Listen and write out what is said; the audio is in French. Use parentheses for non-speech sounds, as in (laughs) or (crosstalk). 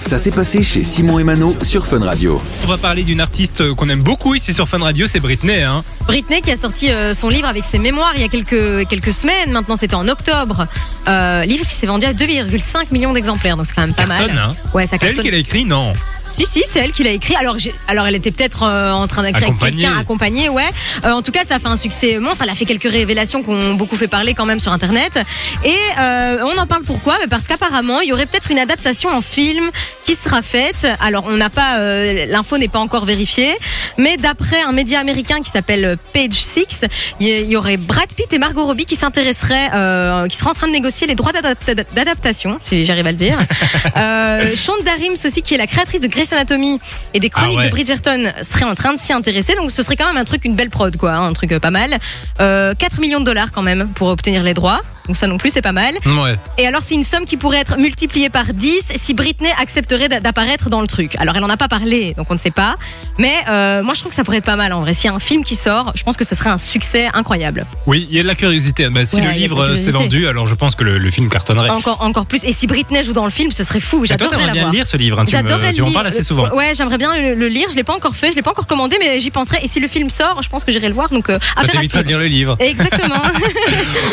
Ça s'est passé chez Simon et Mano sur Fun Radio. On va parler d'une artiste euh, qu'on aime beaucoup ici sur Fun Radio, c'est Britney. Hein. Britney qui a sorti euh, son livre avec ses mémoires il y a quelques, quelques semaines, maintenant c'était en octobre. Euh, livre qui s'est vendu à 2,5 millions d'exemplaires, donc c'est quand même pas Cartonne, mal. hein. Ouais, ça C'est elle qui l'a écrit Non? Si, si, c'est elle qui l'a écrit. Alors, alors elle était peut-être euh, en train d'écrire avec Accompagnée. quelqu'un accompagné, ouais. Euh, en tout cas, ça a fait un succès monstre. Elle a fait quelques révélations qui ont beaucoup fait parler quand même sur Internet. Et euh, on en parle pourquoi? Parce qu'apparemment, il y aurait peut-être une adaptation en film qui sera faite. Alors, on n'a pas, euh, l'info n'est pas encore vérifiée, mais d'après un média américain qui s'appelle Page Six, il y- aurait Brad Pitt et Margot Robbie qui s'intéresseraient, euh, qui seraient en train de négocier les droits d'adap- d'adaptation. J'arrive à le dire. (laughs) Euh, Shonda Rhimes aussi, qui est la créatrice de Grey's Anatomy et des chroniques Ah ouais. de Bridgerton, serait en train de s'y intéresser. Donc ce serait quand même un truc, une belle prod, quoi, hein, un truc euh, pas mal. Euh, 4 millions de dollars quand même pour obtenir les droits. Donc ça non plus, c'est pas mal. Ouais. Et alors c'est une somme qui pourrait être multipliée par 10 si Britney accepterait d'a- d'apparaître dans le truc. Alors elle en a pas parlé, donc on ne sait pas. Mais euh, moi je trouve que ça pourrait être pas mal en vrai. S'il y a un film qui sort, je pense que ce serait un succès incroyable. Oui, il y a de la curiosité. Bah, si Ouais, le livre euh, s'est vendu, alors je pense que le, le film cartonnerait. Encore, encore plus. Et si Britney joue dans le film, ce serait fou. J'adorerais la bien voir. lire ce livre. hein, tu me- tu en parles assez souvent. Ouais, j'aimerais bien le, le lire. Je l'ai pas encore fait, je l'ai pas encore commandé, mais j'y penserai. Et si le film sort, je pense que j'irai le voir. Donc, euh, Ça affaire à t'évitera de lire le livre. Exactement. (laughs) (laughs)